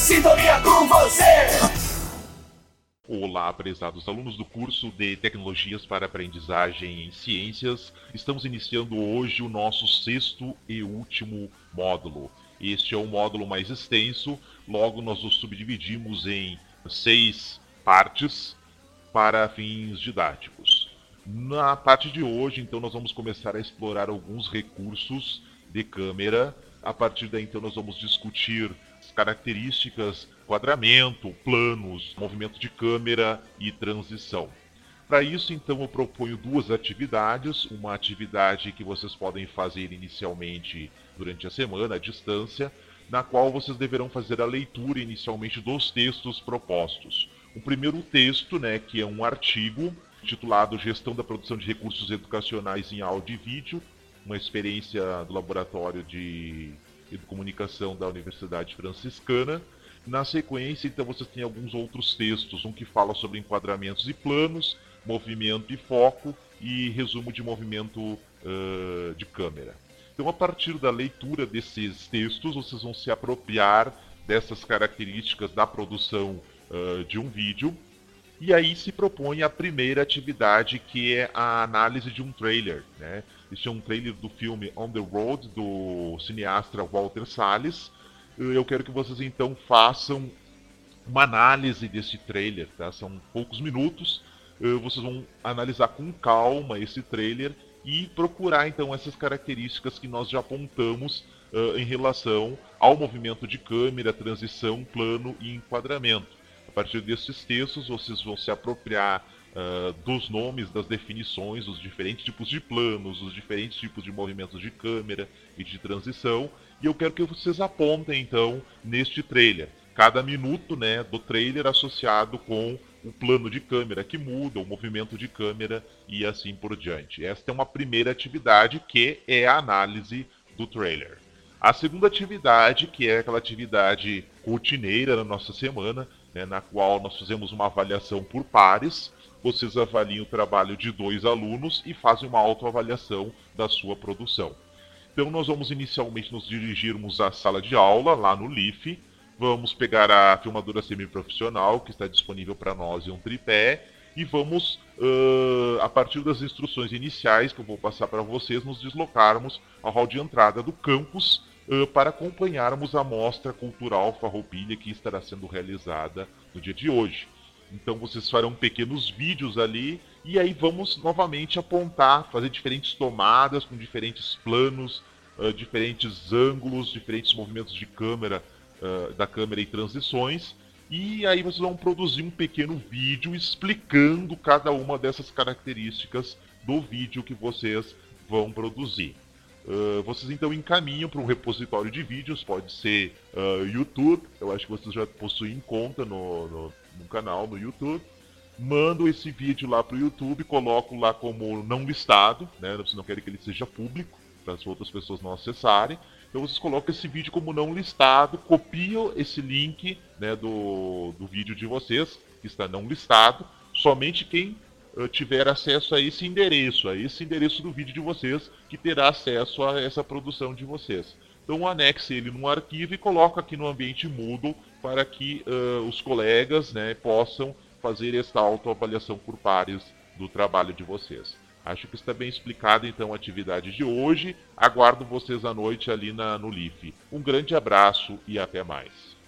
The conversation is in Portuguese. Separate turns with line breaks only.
sintonia com você.
Olá, prezados alunos do curso de Tecnologias para Aprendizagem em Ciências. Estamos iniciando hoje o nosso sexto e último módulo. Este é o módulo mais extenso, logo nós o subdividimos em seis partes para fins didáticos. Na parte de hoje, então, nós vamos começar a explorar alguns recursos de câmera. A partir daí, então, nós vamos discutir as características, quadramento, planos, movimento de câmera e transição. Para isso, então, eu proponho duas atividades. Uma atividade que vocês podem fazer inicialmente durante a semana, à distância, na qual vocês deverão fazer a leitura inicialmente dos textos propostos. O primeiro texto, né, que é um artigo titulado Gestão da Produção de Recursos Educacionais em Áudio e Vídeo, uma experiência do Laboratório de Comunicação da Universidade Franciscana. Na sequência, então, vocês têm alguns outros textos, um que fala sobre enquadramentos e planos, movimento e foco e resumo de movimento uh, de câmera. Então, a partir da leitura desses textos, vocês vão se apropriar dessas características da produção uh, de um vídeo e aí se propõe a primeira atividade, que é a análise de um trailer. Né? Este é um trailer do filme On the Road, do cineasta Walter Salles. Eu quero que vocês então façam uma análise desse trailer. Tá? São poucos minutos. Vocês vão analisar com calma esse trailer e procurar então essas características que nós já apontamos uh, em relação ao movimento de câmera, transição, plano e enquadramento. A partir desses textos, vocês vão se apropriar uh, dos nomes, das definições, dos diferentes tipos de planos, os diferentes tipos de movimentos de câmera e de transição. E eu quero que vocês apontem, então, neste trailer. Cada minuto né, do trailer associado com o plano de câmera que muda, o movimento de câmera e assim por diante. Esta é uma primeira atividade que é a análise do trailer. A segunda atividade, que é aquela atividade rotineira na nossa semana, né, na qual nós fizemos uma avaliação por pares. Vocês avaliam o trabalho de dois alunos e fazem uma autoavaliação da sua produção. Então, nós vamos inicialmente nos dirigirmos à sala de aula, lá no LIF. Vamos pegar a filmadora semiprofissional, que está disponível para nós em um tripé, e vamos, uh, a partir das instruções iniciais que eu vou passar para vocês, nos deslocarmos ao hall de entrada do campus uh, para acompanharmos a mostra cultural Farroupilha que estará sendo realizada no dia de hoje. Então vocês farão pequenos vídeos ali e aí vamos novamente apontar, fazer diferentes tomadas com diferentes planos, uh, diferentes ângulos, diferentes movimentos de câmera uh, da câmera e transições. E aí vocês vão produzir um pequeno vídeo explicando cada uma dessas características do vídeo que vocês vão produzir. Uh, vocês então encaminham para um repositório de vídeos, pode ser uh, YouTube, eu acho que vocês já possuem conta no, no, no canal no YouTube. Mando esse vídeo lá para o YouTube, coloco lá como não listado, né? Vocês não querem que ele seja público, para as outras pessoas não acessarem. Então vocês colocam esse vídeo como não listado, copiam esse link né, do, do vídeo de vocês, que está não listado. Somente quem tiver acesso a esse endereço, a esse endereço do vídeo de vocês, que terá acesso a essa produção de vocês. Então anexe ele num arquivo e coloca aqui no ambiente Moodle para que uh, os colegas né, possam fazer esta autoavaliação por pares do trabalho de vocês. Acho que está bem explicado então a atividade de hoje. Aguardo vocês à noite ali na, no LIF. Um grande abraço e até mais.